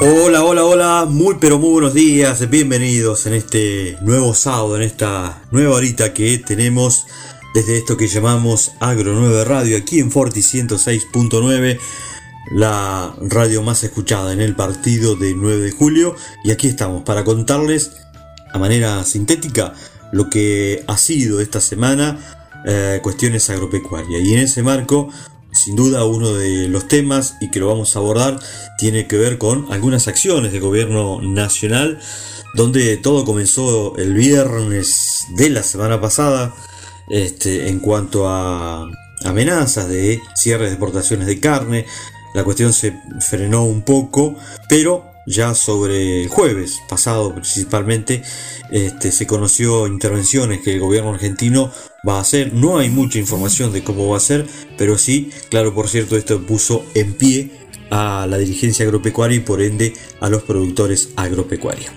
Hola, hola, hola, muy pero muy buenos días, bienvenidos en este nuevo sábado, en esta nueva horita que tenemos desde esto que llamamos Agro 9 Radio, aquí en Forti 106.9, la radio más escuchada en el partido de 9 de julio, y aquí estamos para contarles a manera sintética lo que ha sido esta semana eh, cuestiones agropecuarias, y en ese marco sin duda uno de los temas y que lo vamos a abordar tiene que ver con algunas acciones del gobierno nacional donde todo comenzó el viernes de la semana pasada este, en cuanto a amenazas de cierre de exportaciones de carne. La cuestión se frenó un poco, pero ya sobre el jueves pasado principalmente este, se conoció intervenciones que el gobierno argentino va a hacer. No hay mucha información de cómo va a ser, pero sí, claro, por cierto, esto puso en pie a la dirigencia agropecuaria y por ende a los productores agropecuarios.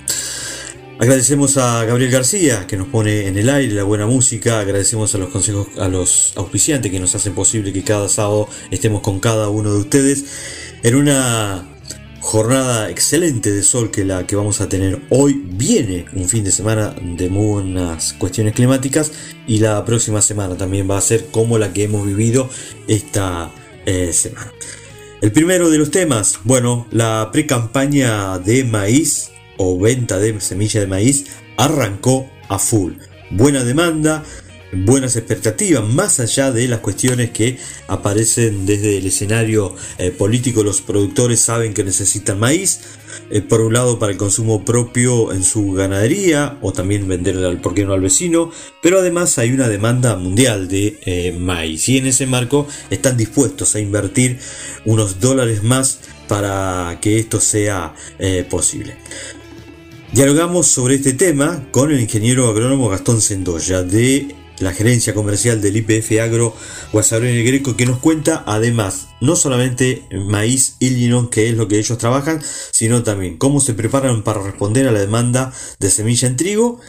Agradecemos a Gabriel García que nos pone en el aire la buena música, agradecemos a los consejos, a los auspiciantes que nos hacen posible que cada sábado estemos con cada uno de ustedes en una jornada excelente de sol que la que vamos a tener hoy. Viene un fin de semana de muy buenas cuestiones climáticas y la próxima semana también va a ser como la que hemos vivido esta eh, semana. El primero de los temas, bueno, la pre-campaña de maíz o venta de semilla de maíz arrancó a full. Buena demanda, buenas expectativas, más allá de las cuestiones que aparecen desde el escenario eh, político. Los productores saben que necesitan maíz, eh, por un lado para el consumo propio en su ganadería o también vender al por qué no al vecino, pero además hay una demanda mundial de eh, maíz y en ese marco están dispuestos a invertir unos dólares más para que esto sea posible. Dialogamos sobre este tema con el ingeniero agrónomo Gastón Sendoya de la gerencia comercial del IPF Agro Guasabrón el Greco, que nos cuenta además no solamente maíz Illinois, que es lo que ellos trabajan, sino también cómo se preparan para responder a la demanda de semilla en trigo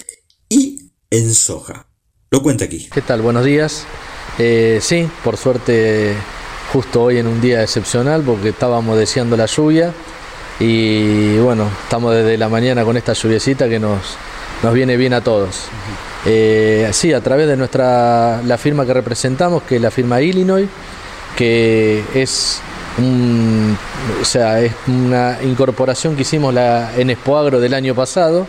y en soja. Lo cuenta aquí. ¿Qué tal? Buenos días. Eh, sí, por suerte, justo hoy en un día excepcional, porque estábamos deseando la lluvia. Y bueno, estamos desde la mañana con esta lluviecita que nos, nos viene bien a todos. Eh, sí, a través de nuestra la firma que representamos, que es la firma Illinois, que es o sea, es una incorporación que hicimos la, en Expoagro del año pasado,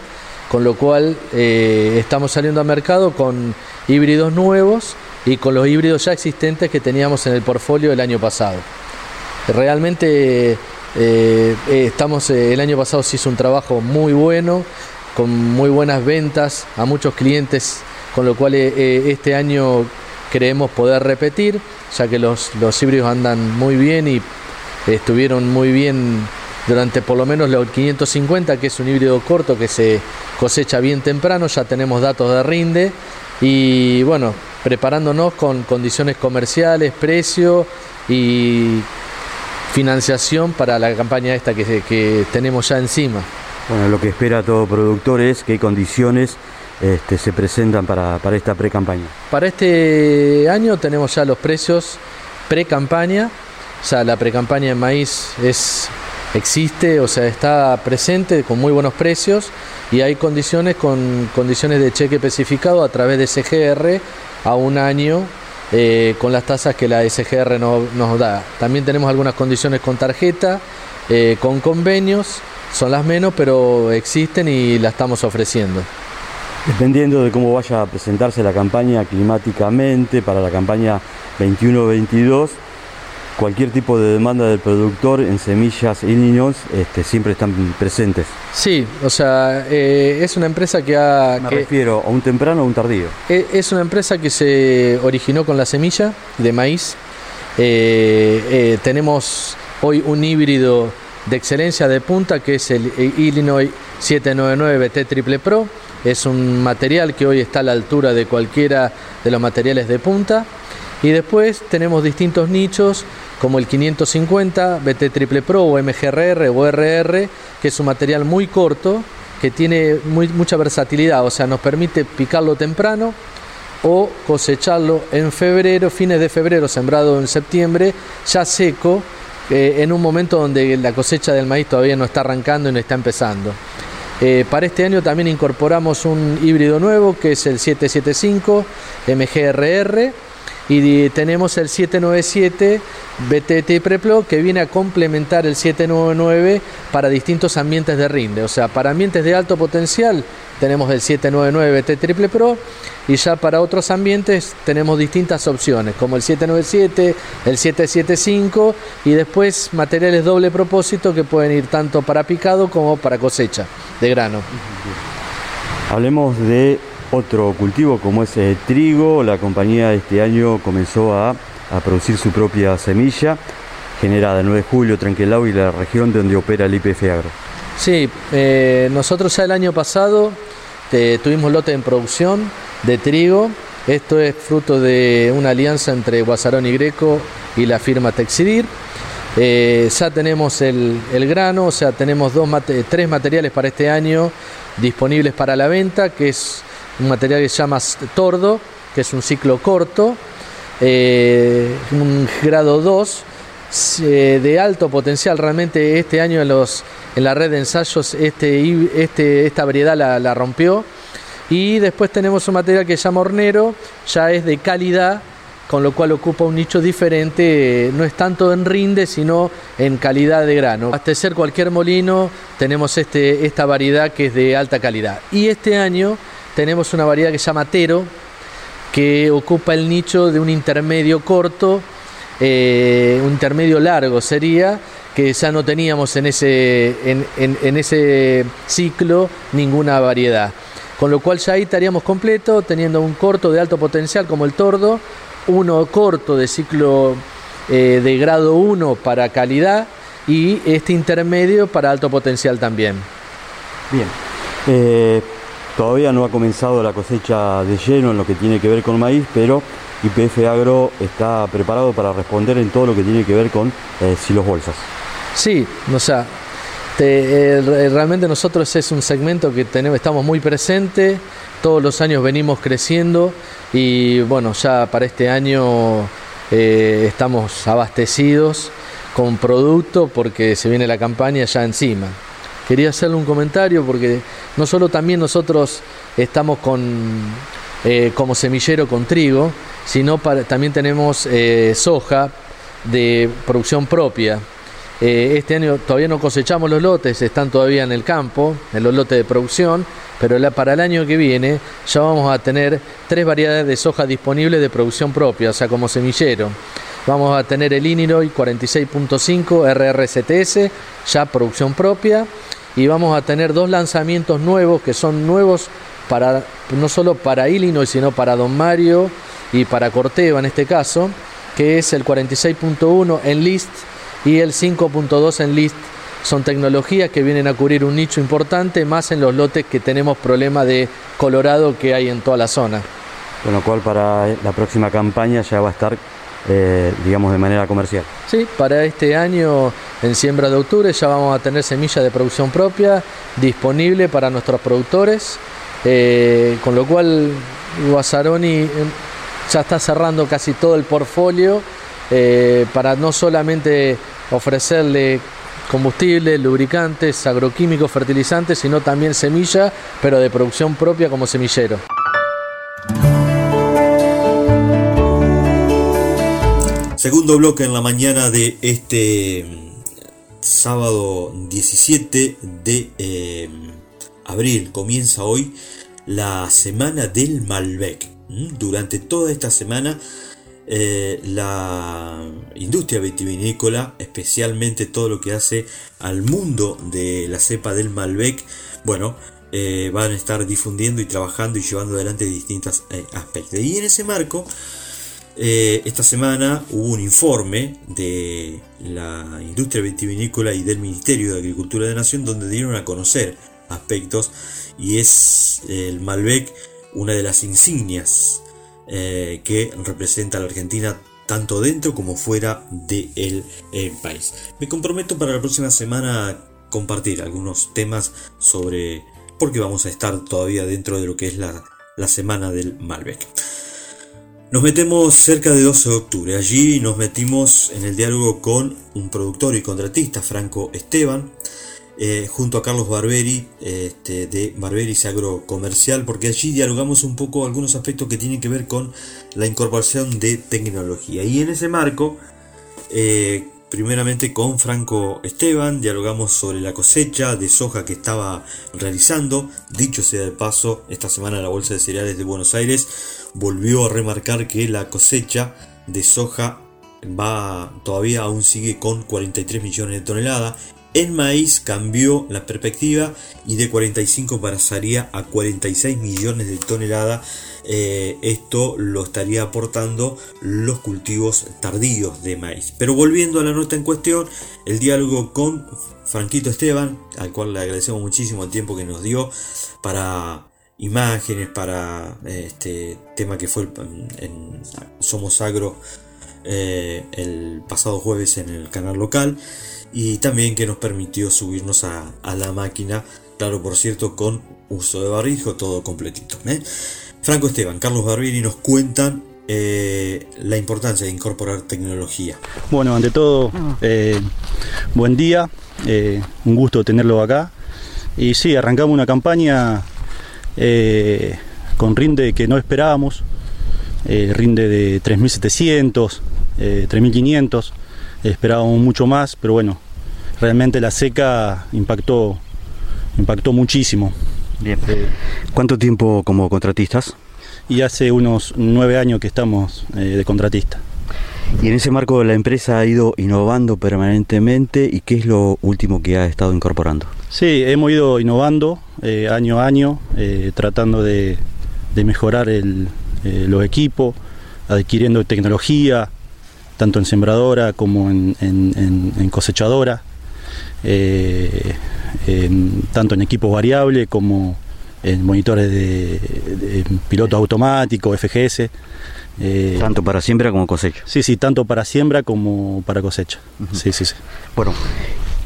con lo cual eh, estamos saliendo al mercado con híbridos nuevos y con los híbridos ya existentes que teníamos en el portfolio del año pasado. Realmente eh, estamos, el año pasado se hizo un trabajo muy bueno, con muy buenas ventas a muchos clientes, con lo cual eh, eh, este año creemos poder repetir, ya que los, los híbridos andan muy bien y estuvieron muy bien durante por lo menos los 550, que es un híbrido corto que se cosecha bien temprano, ya tenemos datos de rinde y bueno, preparándonos con condiciones comerciales, precio y financiación para la campaña esta que, que tenemos ya encima. Bueno, lo que espera todo productor es qué condiciones este, se presentan para, esta pre-campaña. Para este año tenemos ya los precios pre-campaña, o sea, la pre-campaña en maíz es, existe, o sea, está presente con muy buenos precios y hay condiciones con condiciones de cheque especificado a través de SGR a un año eh, con las tasas que la SGR nos da. También tenemos algunas condiciones con tarjeta, eh, con convenios son las menos, pero existen y la estamos ofreciendo. Dependiendo de cómo vaya a presentarse la campaña climáticamente para la campaña 21-22, cualquier tipo de demanda del productor en semillas Illinois este, siempre están presentes. Sí, o sea, eh, es una empresa que ha... Me refiero a un temprano o un tardío. Eh, es una empresa que se originó con la semilla de maíz. Eh, tenemos hoy un híbrido de excelencia de punta que es el Illinois 799 BT Triple Pro. Es un material que hoy está a la altura de cualquiera de los materiales de punta. Y después tenemos distintos nichos como el 550 BT Triple Pro o MGRR o RR, que es un material muy corto que tiene mucha versatilidad, o sea, nos permite picarlo temprano o cosecharlo en febrero, fines de febrero, sembrado en septiembre, ya seco eh, en un momento donde la cosecha del maíz todavía no está arrancando y no está empezando. Eh, para este año también incorporamos un híbrido nuevo que es el 775 MGRR y tenemos el 797 BTT Preplo que viene a complementar el 799 para distintos ambientes de rinde. O sea, para ambientes de alto potencial tenemos el 799 BT Triple Pro y ya para otros ambientes tenemos distintas opciones como el 797, el 775 y después materiales doble propósito que pueden ir tanto para picado como para cosecha de grano. Hablemos de otro cultivo como es el trigo. La compañía este año comenzó a, producir su propia semilla generada el 9 de julio, Tranquelau y la región donde opera el IPF Agro. Sí, eh, nosotros ya el año pasado eh, tuvimos lote en producción de trigo. Esto es fruto de una alianza entre Guasarón y Greco y la firma Texidir. Eh, ya tenemos el, grano, o sea, tenemos dos tres materiales para este año disponibles para la venta, que es un material que se llama tordo, que es un ciclo corto, eh, un grado 2, eh, de alto potencial. Realmente este año en, los, en la red de ensayos este, este, esta variedad la, rompió. Y después tenemos un material que se llama hornero, ya es de calidad, con lo cual ocupa un nicho diferente, no es tanto en rinde, sino en calidad de grano. Abastecer cualquier molino tenemos este, esta variedad que es de alta calidad. Y este año tenemos una variedad que se llama Tero, que ocupa el nicho de un intermedio corto, eh, un intermedio largo sería, que ya no teníamos en ese, en, ese ciclo ninguna variedad. Con lo cual ya ahí estaríamos completo, teniendo un corto de alto potencial como el tordo, uno corto de ciclo eh, de grado 1 para calidad y este intermedio para alto potencial también. Bien. Eh, Todavía no ha comenzado la cosecha de lleno en lo que tiene que ver con maíz, pero IPF Agro está preparado para responder en todo lo que tiene que ver con eh, silos bolsas. Sí, o sea, eh, realmente nosotros es un segmento que tenemos, estamos muy presentes, todos los años venimos creciendo y bueno, ya para este año eh, estamos abastecidos con producto porque se viene la campaña ya encima quería hacerle un comentario porque no solo también nosotros estamos con eh, como semillero con trigo, sino también tenemos eh, soja de producción propia. Eh, este año todavía no cosechamos los lotes, están todavía en el campo, en los lotes de producción, pero para el año que viene ya vamos a tener tres variedades de soja disponibles de producción propia, o sea, como semillero. Vamos a tener el Illinois 46.5 RRCTS, ya producción propia, y vamos a tener dos lanzamientos nuevos que son nuevos para no solo para Illinois, sino para Don Mario y para Corteva en este caso, que es el 46.1 en list y el 5.2 en list. Son tecnologías que vienen a cubrir un nicho importante, más en los lotes que tenemos problema de colorado que hay en toda la zona. Con lo cual para la próxima campaña ya va a estar eh, digamos, de manera comercial. Sí, para este año, en siembra de octubre, ya vamos a tener semilla de producción propia disponible para nuestros productores, eh, con lo cual Guasaroni eh, ya está cerrando casi todo el portfolio para no solamente ofrecerle combustible, lubricantes, agroquímicos, fertilizantes, sino también semilla, pero de producción propia como semillero. Segundo bloque en la mañana de este mm, sábado 17 de eh, abril. Comienza hoy la semana del Malbec. Durante toda esta semana eh, la industria vitivinícola, especialmente todo lo que hace al mundo de la cepa del Malbec, bueno, eh, van a estar difundiendo y trabajando y llevando adelante distintos aspectos. Y en ese marco, eh, esta semana hubo un informe de la industria vitivinícola y del Ministerio de Agricultura de Nación donde dieron a conocer aspectos y es el Malbec una de las insignias eh, que representa a la Argentina tanto dentro como fuera del país. Me comprometo para la próxima semana a compartir algunos temas sobre por qué vamos a estar todavía dentro de lo que es la, la semana del Malbec. Nos metemos cerca de 12 de octubre. Allí nos metimos en el diálogo con un productor y contratista, Franco Esteban, eh, junto a Carlos Barberi, este, de Barberi Agro Comercial, porque allí dialogamos un poco algunos aspectos que tienen que ver con la incorporación de tecnología. Y en ese marco, eh, primeramente con Franco Esteban, dialogamos sobre la cosecha de soja que estaba realizando. Dicho sea de paso, esta semana la Bolsa de Cereales de Buenos Aires volvió a remarcar que la cosecha de soja va todavía aún sigue con 43 millones de toneladas. En maíz cambió la perspectiva y de 45 pasaría a 46 millones de toneladas eh, esto lo estaría aportando los cultivos tardíos de maíz. Pero volviendo a la nota en cuestión, el diálogo con Franquito Esteban, al cual le agradecemos muchísimo el tiempo que nos dio para imágenes, para este tema que fue en Somos Agro eh, el pasado jueves en el canal local y también que nos permitió subirnos a, la máquina, claro por cierto con uso de barrijo, todo completito. ¿eh? Franco Esteban, Carlos Barbini nos cuentan eh, la importancia de incorporar tecnología. Bueno, ante todo, eh, buen día, eh, un gusto tenerlo acá. Y sí, arrancamos una campaña con rinde que no esperábamos, rinde de 3.700, 3.500, esperábamos mucho más, pero bueno, realmente la seca impactó, impactó muchísimo. Bien. ¿Cuánto tiempo como contratistas? Y hace unos nueve años que estamos eh, de contratista. Y en ese marco la empresa ha ido innovando permanentemente y qué es lo último que ha estado incorporando. Sí, hemos ido innovando eh, año a año, eh, tratando de, mejorar los equipos, adquiriendo tecnología, tanto en sembradora como en cosechadora tanto en equipos variables como en monitores de, piloto automático, FGS. Eh, tanto para siembra como cosecha. Sí, sí, tanto para siembra como para cosecha. Sí, sí, sí. Bueno,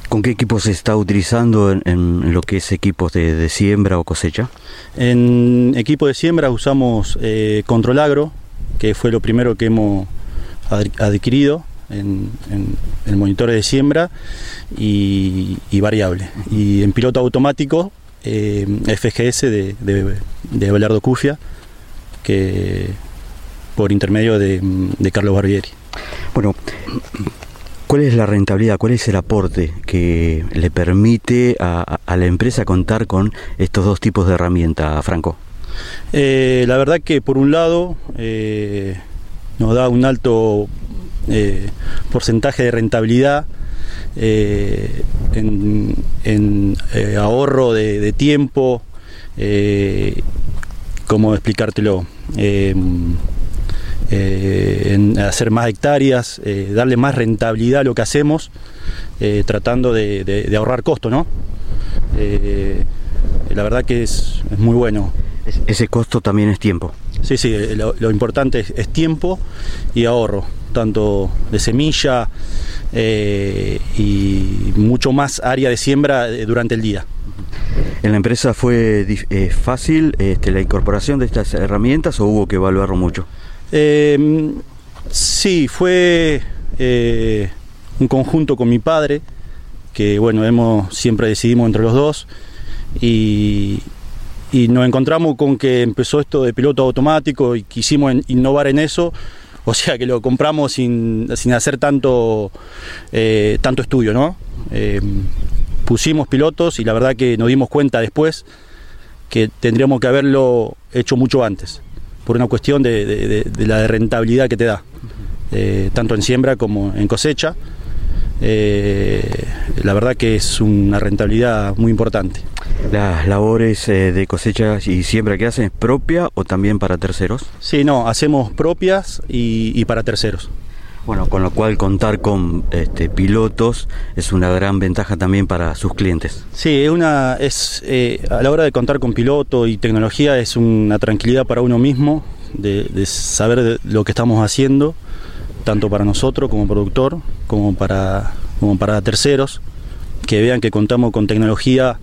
¿con qué equipos se está utilizando en, lo que es equipos de, siembra o cosecha? En equipo de siembra usamos eh, Control Agro, que fue lo primero que hemos adquirido en, en, monitores de siembra y, variable. Y en piloto automático, eh, FGS de, de, de Belardo Cufia, que por intermedio de, Carlos Barbieri. Bueno, ¿cuál es la rentabilidad, cuál es el aporte que le permite a, la empresa contar con estos dos tipos de herramientas, Franco? Eh, la verdad que por un lado eh, nos da un alto eh, porcentaje de rentabilidad, en, ahorro de, tiempo, ¿cómo explicártelo? En hacer más hectáreas, darle más rentabilidad a lo que hacemos, tratando de, ahorrar costo, ¿no? la verdad que es, muy bueno. Ese costo también es tiempo. Sí, sí, lo, importante es, tiempo y ahorro tanto de semilla eh, y mucho más área de siembra eh, durante el día. ¿En la empresa fue eh, fácil este, la incorporación de estas herramientas o hubo que evaluarlo mucho? Em, sí, fue un conjunto con mi padre, que bueno, hemos siempre decidimos entre los dos y, nos encontramos con que empezó esto de piloto automático y quisimos innovar en eso o sea que lo compramos sin, hacer tanto, eh, tanto estudio, ¿no? Eh, pusimos pilotos y la verdad que nos dimos cuenta después que tendríamos que haberlo hecho mucho antes, por una cuestión de, la rentabilidad que te da, eh, tanto en siembra como en cosecha. la verdad que es una rentabilidad muy importante. ¿Las labores eh, de cosecha y siembra que hacen es propia o también para terceros? Sí, no, hacemos propias y, para terceros. Bueno, con lo cual contar con este, pilotos es una gran ventaja también para sus clientes. Sí, una, es, eh, a la hora de contar con piloto y tecnología es una tranquilidad para uno mismo de, saber lo que estamos haciendo, tanto para nosotros como productor, como para, como para terceros que vean que contamos con tecnología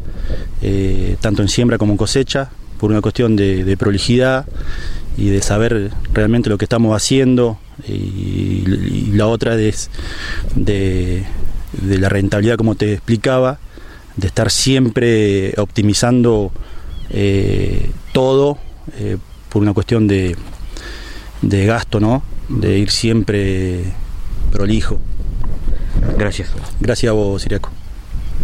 eh, tanto en siembra como en cosecha, por una cuestión de, prolijidad de saber realmente lo que estamos haciendo y, la otra es de, la rentabilidad como te explicaba, de estar siempre optimizando eh, todo eh, por una cuestión de, de gasto, ¿no? De ir siempre prolijo. Gracias. Gracias a vos, Siriaco.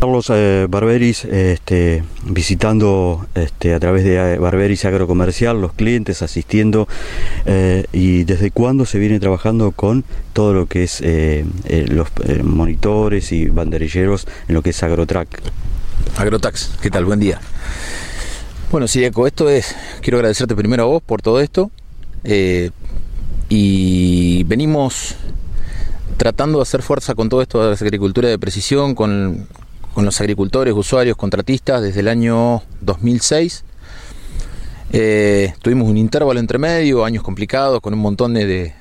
Carlos eh, Barberis, este, visitando este, a través de eh, Barberis Agrocomercial los clientes, asistiendo eh, y desde cuándo se viene trabajando con todo lo que es los monitores y banderilleros en lo que es Agrotrack. Agrotax, ¿qué tal? Buen día. Bueno, Siriaco, esto es, quiero agradecerte primero a vos por todo esto y venimos tratando de hacer fuerza con todo esto de la agricultura de precisión, con, con los agricultores, usuarios, contratistas desde el año 2006. Eh, tuvimos un intervalo entre medio, años complicados, con un montón de, de,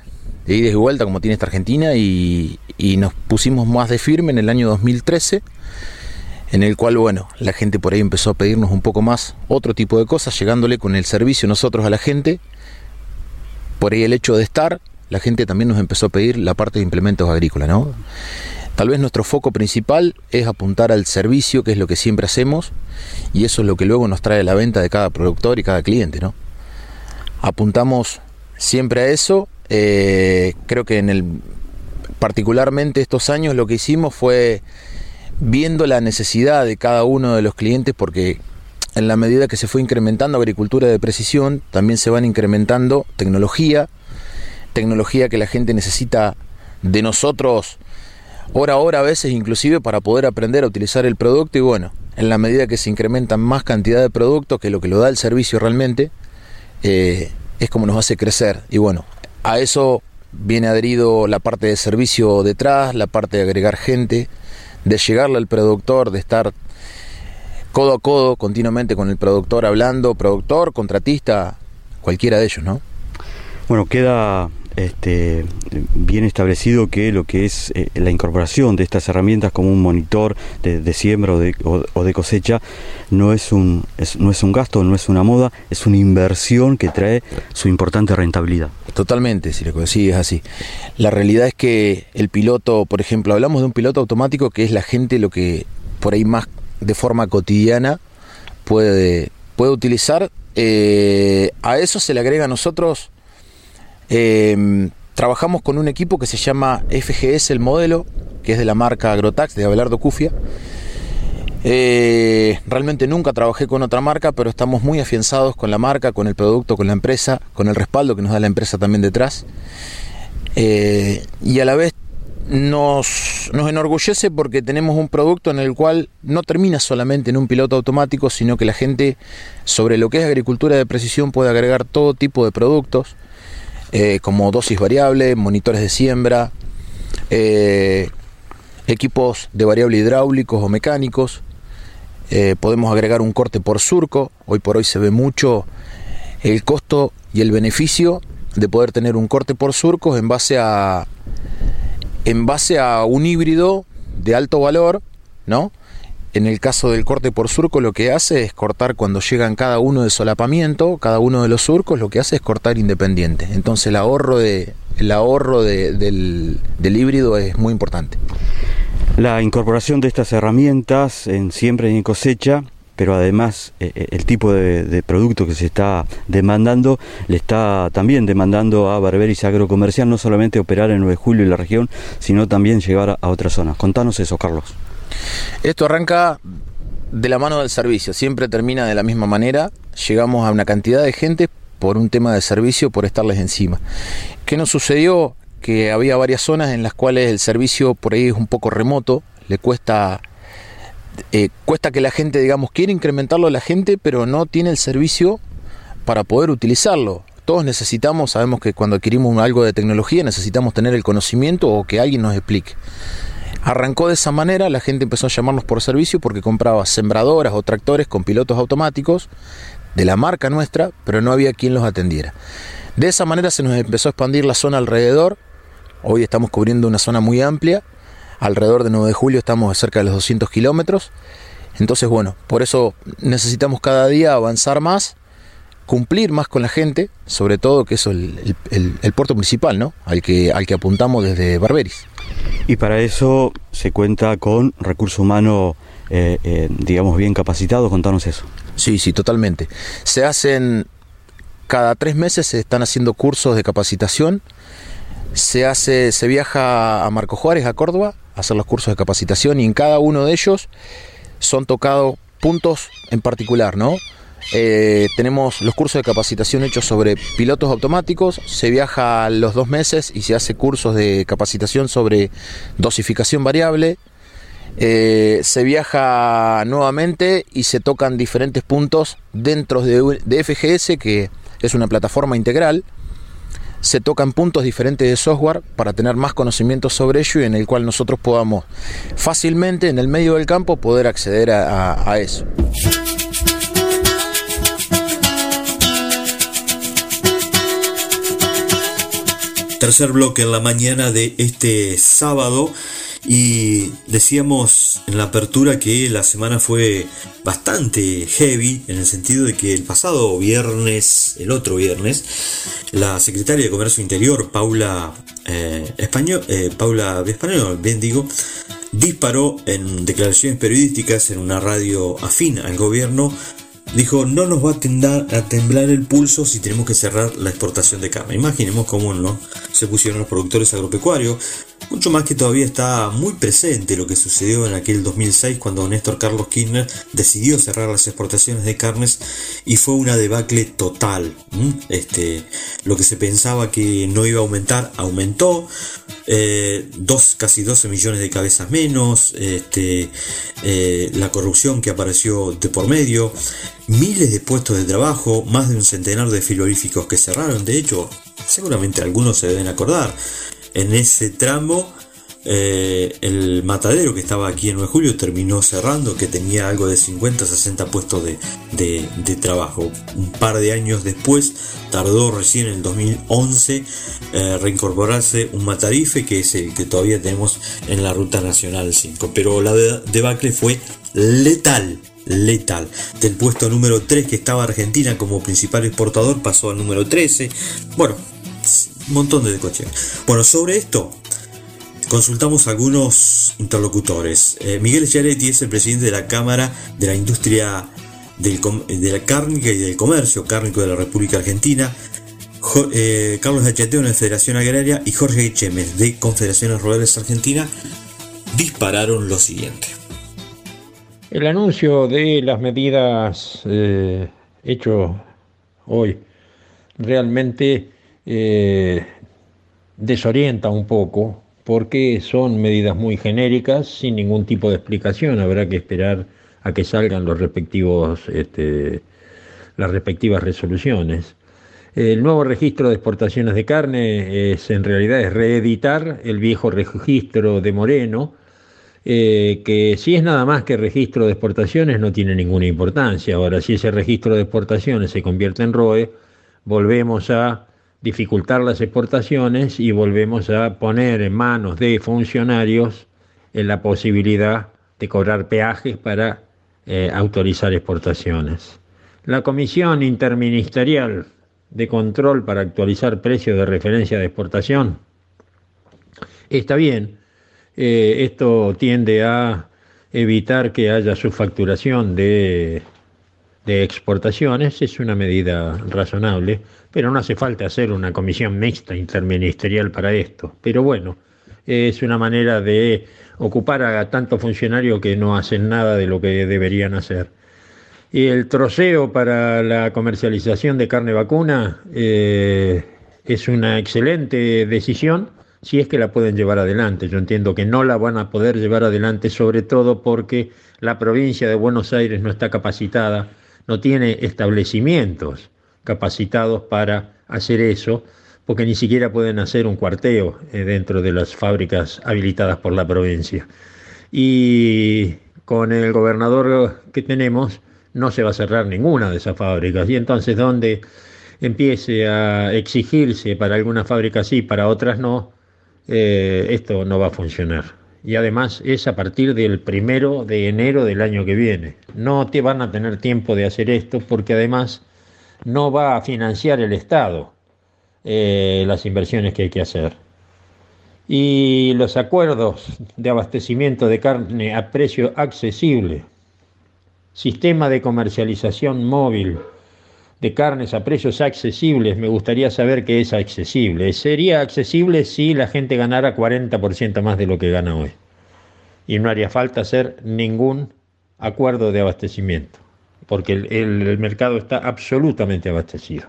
idas y vueltas como tiene esta Argentina y, nos pusimos más de firme en el año 2013 en el cual, bueno, la gente por ahí empezó a pedirnos un poco más otro tipo de cosas, llegándole con el servicio nosotros a la gente. Por ahí el hecho de estar, la gente también nos empezó a pedir la parte de implementos agrícolas, ¿no? Tal vez nuestro foco principal es apuntar al servicio, que es lo que siempre hacemos, y eso es lo que luego nos trae la venta de cada productor y cada cliente, ¿no? Apuntamos siempre a eso. Eh, creo que en el particularmente estos años lo que hicimos fue viendo la necesidad de cada uno de los clientes, porque en la medida que se fue incrementando agricultura de precisión, también se van incrementando tecnología, tecnología que la gente necesita de nosotros hora a hora a veces inclusive para poder aprender a utilizar el producto y bueno, en la medida que se incrementan más cantidad de productos, que lo que lo da el servicio realmente, eh, es como nos hace crecer. Y bueno, a eso viene adherido la parte de servicio detrás, la parte de agregar gente, de llegarle al productor, de estar codo a codo continuamente con el productor hablando, productor, contratista, cualquiera de ellos, ¿no? Bueno, queda este, bien establecido que lo que es eh, la incorporación de estas herramientas como un monitor de, siembra o de, cosecha no es, un, no es un gasto, no es una moda, es una inversión que trae su importante rentabilidad. Totalmente, si sí, es así. La realidad es que el piloto, por ejemplo, hablamos de un piloto automático que es la gente lo que por ahí más de forma cotidiana puede, puede utilizar. Eh, a eso se le agrega a nosotros Em, trabajamos con un equipo que se llama FGS, el modelo, que es de la marca Agrotax, de Abelardo Cufia. Eh, realmente nunca trabajé con otra marca, pero estamos muy afianzados con la marca, con el producto, con la empresa, con el respaldo que nos da la empresa también detrás. Eh, y a la vez nos, nos, enorgullece porque tenemos un producto en el cual no termina solamente en un piloto automático, sino que la gente sobre lo que es agricultura de precisión puede agregar todo tipo de productos eh, como dosis variable, monitores de siembra, eh, equipos de variable hidráulicos o mecánicos. Eh, podemos agregar un corte por surco. Hoy por hoy se ve mucho el costo y el beneficio de poder tener un corte por surcos en base a en base a un híbrido de alto valor, ¿no? En el caso del corte por surco lo que hace es cortar cuando llegan cada uno de solapamiento, cada uno de los surcos lo que hace es cortar independiente. Entonces el ahorro, ahorro del, híbrido es muy importante. La incorporación de estas herramientas en siembra y en cosecha pero además eh, eh, el tipo de, producto que se está demandando le está también demandando a Barberis Agrocomercial no solamente operar en 9 de julio y la región, sino también llegar a otras zonas. Contanos eso, Carlos. Esto arranca de la mano del servicio, siempre termina de la misma manera, llegamos a una cantidad de gente por un tema de servicio, por estarles encima. ¿Qué nos sucedió? Que había varias zonas en las cuales el servicio por ahí es un poco remoto, le cuesta eh, cuesta que la gente, digamos, quiere incrementarlo a la gente, pero no tiene el servicio para poder utilizarlo. Todos necesitamos, sabemos que cuando adquirimos algo de tecnología necesitamos tener el conocimiento o que alguien nos explique. Arrancó de esa manera, la gente empezó a llamarnos por servicio porque compraba sembradoras o tractores con pilotos automáticos de la marca nuestra, pero no había quien los atendiera. De esa manera se nos empezó a expandir la zona alrededor. Hoy estamos cubriendo una zona muy amplia. Alrededor de 9 de julio estamos cerca de los 200 kilómetros. Entonces, bueno, por eso necesitamos cada día avanzar más cumplir más con la gente, sobre todo que es el, el, puerto principal, ¿no? Al que, al que apuntamos desde Barberis. Y para eso se cuenta con recurso humano, eh, eh, digamos, bien capacitado, contanos eso. Sí, sí, totalmente. Se hacen, cada tres meses se están haciendo cursos de capacitación, se hace, se viaja a Marco Juárez, a Córdoba, a hacer los cursos de capacitación y en cada uno de ellos son tocados puntos en particular, ¿no? Eh, tenemos los cursos de capacitación hechos sobre pilotos automáticos, se viaja los dos meses y se hace cursos de capacitación sobre dosificación variable, eh, se viaja nuevamente y se tocan diferentes puntos dentro de, FGS, que es una plataforma integral, se tocan puntos diferentes de software para tener más conocimiento sobre ello y en el cual nosotros podamos fácilmente en el medio del campo poder acceder a eso. Tercer bloque en la mañana de este sábado. Y decíamos en la apertura que la semana fue bastante heavy en el sentido de que el pasado viernes, el otro viernes, la secretaria de Comercio Interior, Paula eh, Español, eh, Paula Español, bien digo, disparó en declaraciones periodísticas en una radio afín al gobierno dijo, no nos va a, a, temblar el pulso si tenemos que cerrar la exportación de carne. Imaginemos cómo no se pusieron los productores agropecuarios, mucho más que todavía está muy presente lo que sucedió en aquel 2006 cuando Néstor Carlos Kirchner decidió cerrar las exportaciones de carnes y fue una debacle total. Este, lo que se pensaba que no iba a aumentar, aumentó. Eh, dos, casi 12 millones de cabezas menos, este, eh, la corrupción que apareció de por medio, miles de puestos de trabajo, más de un centenar de frigoríficos que cerraron, de hecho, seguramente algunos se deben acordar, en ese tramo eh, el matadero que estaba aquí en 9 de julio terminó cerrando, que tenía algo de 50, 60 puestos de, trabajo. Un par de años después, tardó recién en el 2011 eh, reincorporarse un matarife, que es el que todavía tenemos en la Ruta Nacional 5. Pero la debacle fue letal, letal. Del puesto número 3 que estaba Argentina como principal exportador pasó al número 13. Bueno, montón de coches. Bueno, sobre esto consultamos algunos interlocutores. Eh, Miguel Chiaretti es el presidente de la Cámara de la Industria de la Cárnica y del Comercio Cárnico de la República Argentina. Eh, Carlos Hacheteo de Federación Agraria y Jorge Chemes de Confederaciones Rurales Argentina dispararon lo siguiente. El anuncio de las medidas eh, hecho hoy realmente eh, desorienta un poco porque son medidas muy genéricas sin ningún tipo de explicación. Habrá que esperar a que salgan los respectivos, este, las respectivas resoluciones. El nuevo registro de exportaciones de carne es en realidad es reeditar el viejo registro de Moreno, eh, que si es nada más que registro de exportaciones no tiene ninguna importancia. Ahora, si ese registro de exportaciones se convierte en ROE, volvemos a dificultar las exportaciones y volvemos a poner en manos de funcionarios en la posibilidad de cobrar peajes para eh, autorizar exportaciones. La Comisión Interministerial de Control para actualizar precios de referencia de exportación está bien. Eh, esto tiende a evitar que haya subfacturación de de exportaciones es una medida razonable, pero no hace falta hacer una comisión mixta interministerial para esto. Pero bueno, es una manera de ocupar a tantos funcionarios que no hacen nada de lo que deberían hacer. Y el troceo para la comercialización de carne vacuna eh, es una excelente decisión si es que la pueden llevar adelante. Yo entiendo que no la van a poder llevar adelante, sobre todo porque la provincia de Buenos Aires no está capacitada no tiene establecimientos capacitados para hacer eso, porque ni siquiera pueden hacer un cuarteo eh, dentro de las fábricas habilitadas por la provincia. Y con el gobernador que tenemos no se va a cerrar ninguna de esas fábricas. Y entonces donde empiece a exigirse para algunas fábricas sí, para otras no, eh, esto no va a funcionar y además es a partir del primero de enero del año que viene. No te van a tener tiempo de hacer esto porque además no va a financiar el Estado eh, las inversiones que hay que hacer. Y los acuerdos de abastecimiento de carne a precio accesible, sistema de comercialización móvil de carnes a precios accesibles, me gustaría saber qué es accesible. Sería accesible si la gente ganara 40% más de lo que gana hoy. Y no haría falta hacer ningún acuerdo de abastecimiento, porque el, mercado está absolutamente abastecido.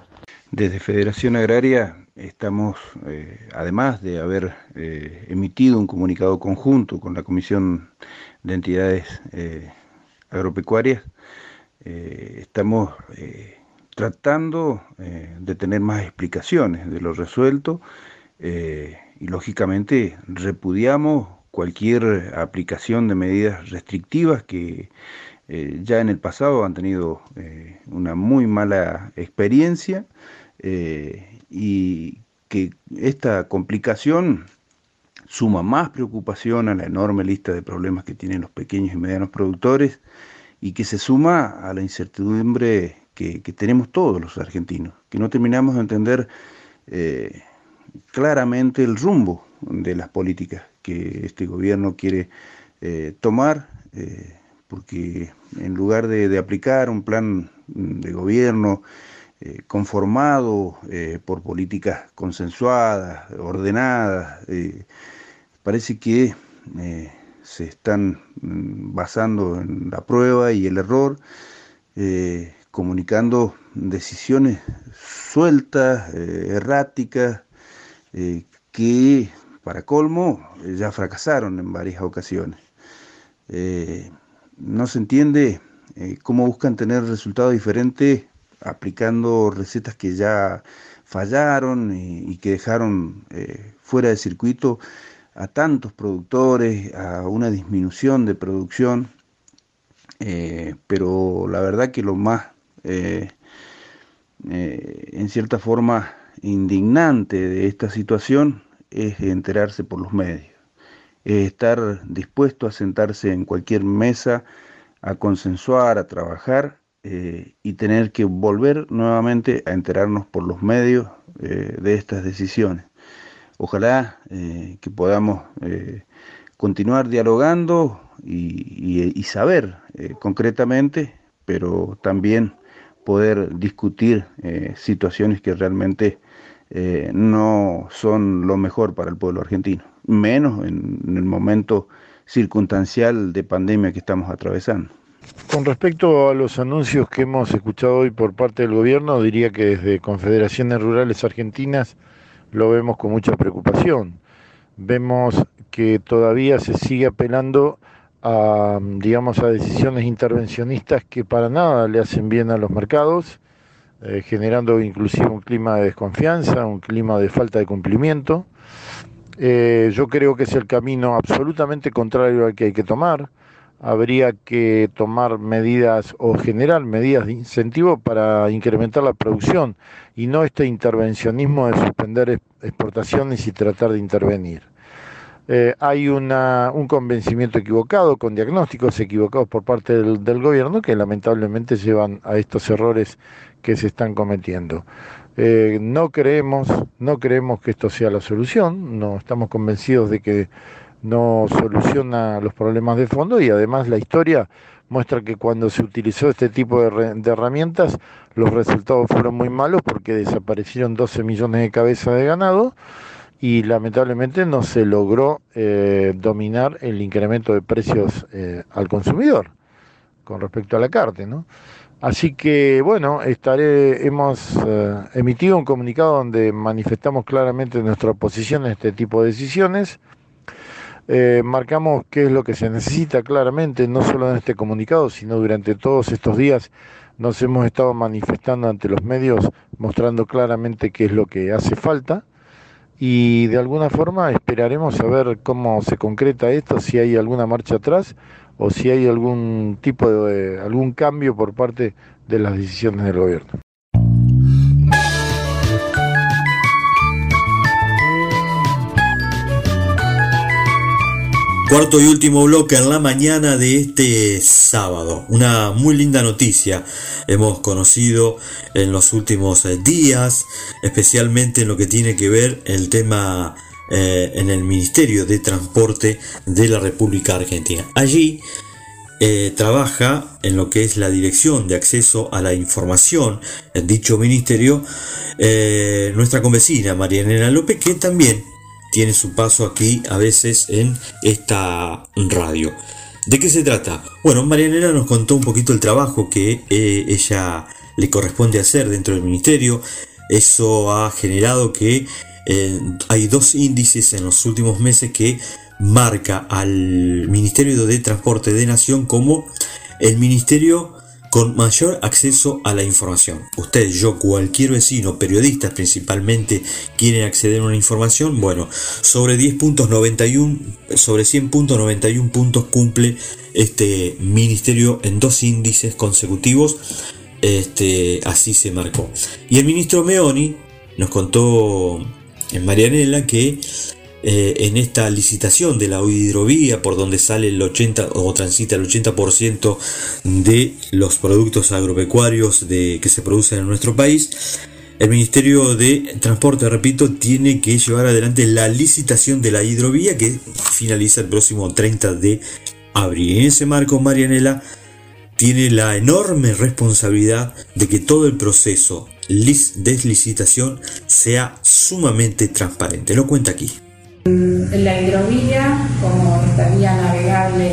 Desde Federación Agraria estamos, eh, además de haber eh, emitido un comunicado conjunto con la Comisión de Entidades eh, Agropecuarias, estamos tratando de tener más explicaciones de lo resuelto y lógicamente repudiamos cualquier aplicación de medidas restrictivas que ya en el pasado han tenido una muy mala experiencia eh, y que esta complicación suma más preocupación a la enorme lista de problemas que tienen los pequeños y medianos productores y que se suma a la incertidumbre que, tenemos todos los argentinos, que no terminamos de entender eh, claramente el rumbo de las políticas que este gobierno quiere eh, tomar, porque en lugar de aplicar un plan de gobierno, eh, conformado eh, por políticas consensuadas, ordenadas. Eh, parece que se están mm, basando en la prueba y el error, comunicando decisiones sueltas, erráticas, que para colmo ya fracasaron en varias ocasiones. no se entiende cómo buscan tener resultados diferentes aplicando recetas que ya fallaron y, que dejaron eh, fuera de circuito a tantos productores, a una disminución de producción, eh, pero la verdad que lo más, eh, en cierta forma, indignante de esta situación es enterarse por los medios, es estar dispuesto a sentarse en cualquier mesa, a consensuar, a trabajar eh, y tener que volver nuevamente a enterarnos por los medios eh, de estas decisiones. Ojalá eh, que podamos continuar dialogando y, saber concretamente, pero también poder discutir situaciones que realmente no son lo mejor para el pueblo argentino, menos en el momento circunstancial de pandemia que estamos atravesando. Con respecto a los anuncios que hemos escuchado hoy por parte del gobierno, diría que desde Confederaciones Rurales Argentinas lo vemos con mucha preocupación. Vemos que todavía se sigue apelando a, digamos, a decisiones intervencionistas que para nada le hacen bien a los mercados, eh, generando inclusive un clima de desconfianza, un clima de falta de cumplimiento. Eh, yo creo que es el camino absolutamente contrario al que hay que tomar habría que tomar medidas o generar medidas de incentivo para incrementar la producción y no este intervencionismo de suspender exportaciones y tratar de intervenir. Eh, hay un convencimiento equivocado, con diagnósticos equivocados por parte del, gobierno que lamentablemente llevan a estos errores que se están cometiendo. Eh, no creemos, no creemos que esto sea la solución, no estamos convencidos de que no soluciona los problemas de fondo y además la historia muestra que cuando se utilizó este tipo de, herramientas los resultados fueron muy malos porque desaparecieron 12 millones de cabezas de ganado y lamentablemente no se logró eh, dominar el incremento de precios eh, al consumidor con respecto a la carne, ¿no? Así que bueno, estaré, hemos eh, emitido un comunicado donde manifestamos claramente nuestra oposición a este tipo de decisiones marcamos qué es lo que se necesita claramente, no solo en este comunicado, sino durante todos estos días nos hemos estado manifestando ante los medios mostrando claramente qué es lo que hace falta y de alguna forma esperaremos a ver cómo se concreta esto, si hay alguna marcha atrás o si hay algún tipo de algún cambio por parte de las decisiones del gobierno. Cuarto y último bloque en la mañana de este sábado. Una muy linda noticia hemos conocido en los últimos eh, días, especialmente en lo que tiene que ver el tema eh, en el Ministerio de Transporte de la República Argentina. Allí eh, trabaja en lo que es la Dirección de Acceso a la Información en dicho ministerio nuestra convecina Marianela López, que también tiene su paso aquí a veces en esta radio. ¿De qué se trata? Bueno, Marianela nos contó un poquito el trabajo que eh, ella le corresponde hacer dentro del ministerio. Eso ha generado que eh, hay dos índices en los últimos meses que marca al Ministerio de Transporte de Nación como el ministerio con mayor acceso a la información. Usted, yo, cualquier vecino, periodistas principalmente, quieren acceder a una información. Bueno, sobre 10 puntos 91, sobre 100 puntos 91 puntos cumple este ministerio en dos índices consecutivos. Este, así se marcó. Y el ministro Meoni nos contó en Marianela que eh, en esta licitación de la hidrovía por donde sale el 80 o transita el 80% de los productos agropecuarios que se producen en nuestro país. El Ministerio de Transporte, repito, tiene que llevar adelante la licitación de la hidrovía que finaliza el próximo 30 de abril. En ese marco, Marianela tiene la enorme responsabilidad de que todo el proceso de licitación sea sumamente transparente. Lo cuenta aquí. La hidrovía, como esta vía navegable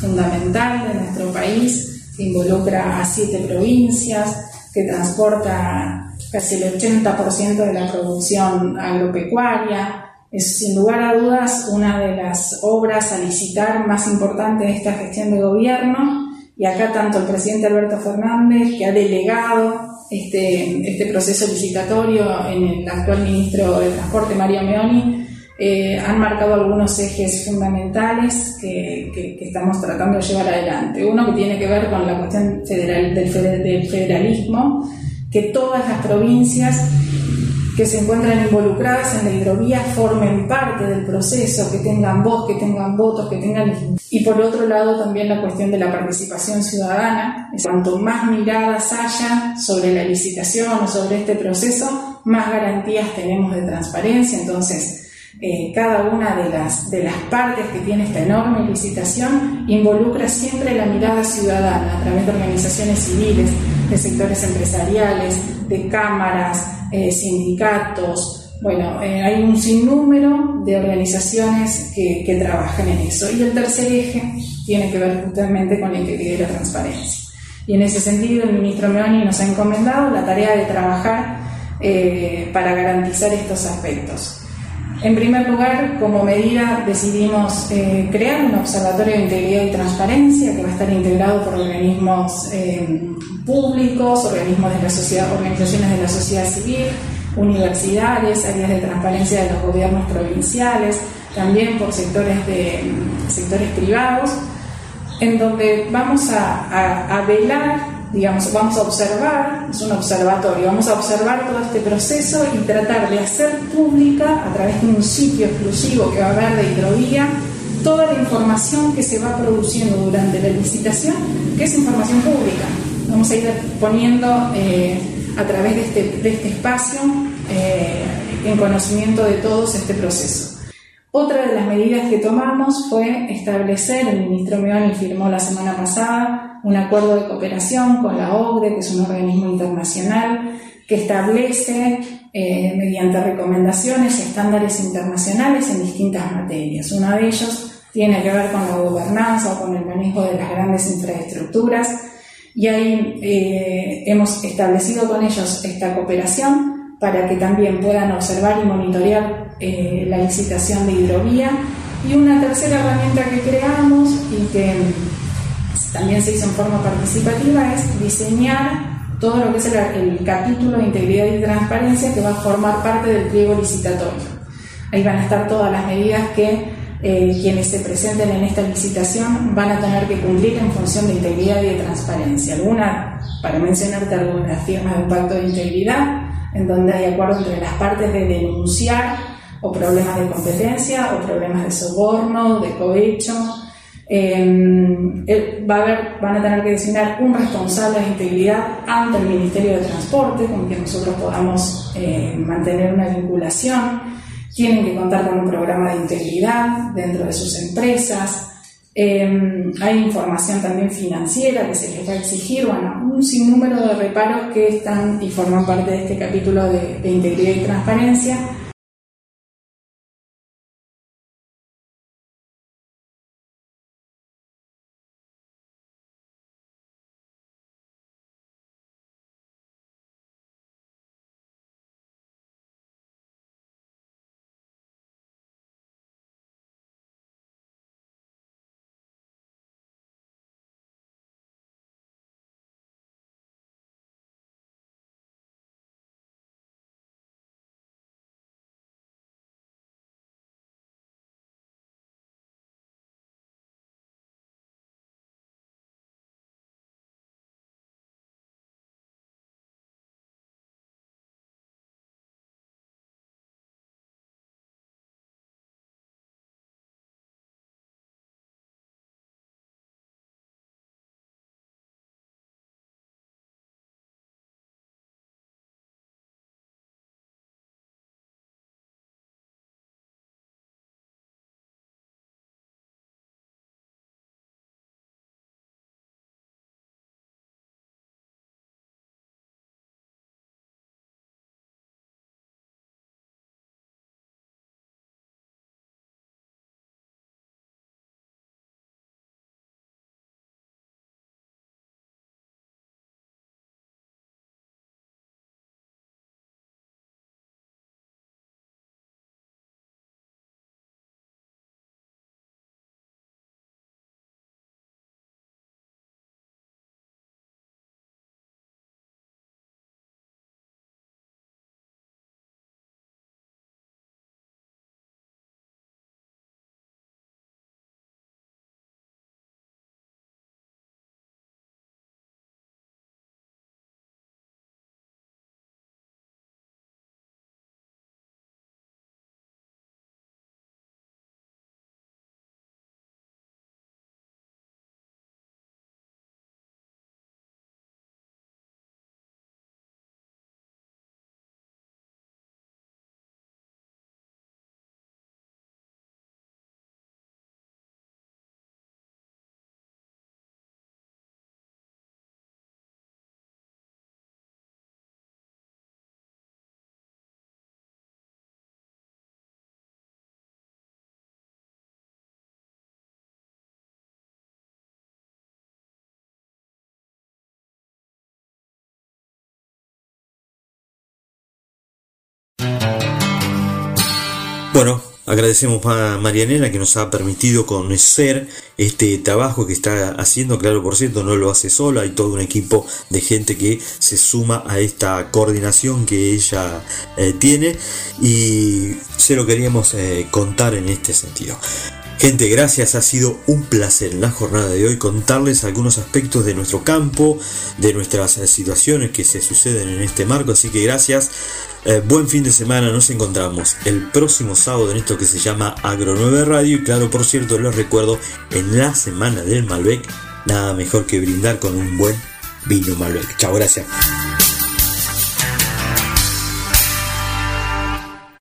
fundamental de nuestro país, que involucra a siete provincias, que transporta casi el 80% de la producción agropecuaria, es sin lugar a dudas una de las obras a licitar más importantes de esta gestión de gobierno. Y acá tanto el presidente Alberto Fernández, que ha delegado este, este proceso licitatorio en el actual ministro de Transporte, Mario Meoni, eh, han marcado algunos ejes fundamentales que, estamos tratando de llevar adelante. Uno que tiene que ver con la cuestión federal, del, federalismo, que todas las provincias que se encuentran involucradas en la hidrovía formen parte del proceso, que tengan voz, que tengan votos, que tengan... Y por otro lado también la cuestión de la participación ciudadana. Cuanto más miradas haya sobre la licitación o sobre este proceso, más garantías tenemos de transparencia. Entonces, eh, cada una de las, de las partes que tiene esta enorme licitación involucra siempre la mirada ciudadana a través de organizaciones civiles, de sectores empresariales, de cámaras, eh, sindicatos. Bueno, eh, hay un sinnúmero de organizaciones que, trabajan en eso. Y el tercer eje tiene que ver justamente con la integridad y la transparencia. Y en ese sentido, el ministro Meoni nos ha encomendado la tarea de trabajar para garantizar estos aspectos. En primer lugar, como medida, decidimos eh, crear un observatorio de integridad y transparencia que va a estar integrado por organismos eh, públicos, organismos de la sociedad, organizaciones de la sociedad civil, universidades, áreas de transparencia de los gobiernos provinciales, también por sectores, de, sectores privados, en donde vamos a velar digamos, vamos a observar, es un observatorio, vamos a observar todo este proceso y tratar de hacer pública a través de un sitio exclusivo que va a haber de hidrovía toda la información que se va produciendo durante la licitación, que es información pública. Vamos a ir poniendo eh, a través de este, de este espacio eh, en conocimiento de todos este proceso. Otra de las medidas que tomamos fue establecer, el ministro Meoni firmó la semana pasada un acuerdo de cooperación con la OCDE, que es un organismo internacional que establece eh, mediante recomendaciones estándares internacionales en distintas materias. Uno de ellos tiene que ver con la gobernanza o con el manejo de las grandes infraestructuras y ahí eh, hemos establecido con ellos esta cooperación para que también puedan observar y monitorear eh, la licitación de hidrovía. Y una tercera herramienta que creamos y que también se hizo en forma participativa es diseñar todo lo que es el, capítulo de integridad y transparencia que va a formar parte del pliego licitatorio. Ahí van a estar todas las medidas que eh, quienes se presenten en esta licitación van a tener que cumplir en función de integridad y de transparencia. Alguna, para mencionarte algunas firmas de un pacto de integridad, en donde hay acuerdo entre las partes de denunciar o problemas de competencia o problemas de soborno, de cohecho. Em, va a haber, van a tener que designar un responsable de integridad ante el Ministerio de Transporte con quien nosotros podamos eh, mantener una vinculación. Tienen que contar con un programa de integridad dentro de sus empresas. Em, hay información también financiera que se les va a exigir, bueno, un sinnúmero de reparos que están y forman parte de este capítulo de, de integridad y transparencia Bueno, agradecemos a Marianela que nos ha permitido conocer este trabajo que está haciendo. Claro, por cierto, no lo hace sola, hay todo un equipo de gente que se suma a esta coordinación que ella eh, tiene y se lo queríamos eh, contar en este sentido. Gente, gracias, ha sido un placer en la jornada de hoy contarles algunos aspectos de nuestro campo, de nuestras situaciones que se suceden en este marco, así que gracias. Eh, buen fin de semana, nos encontramos el próximo sábado en esto que se llama Agro 9 Radio y claro, por cierto, les recuerdo, en la semana del Malbec, nada mejor que brindar con un buen vino Malbec. Chao, gracias.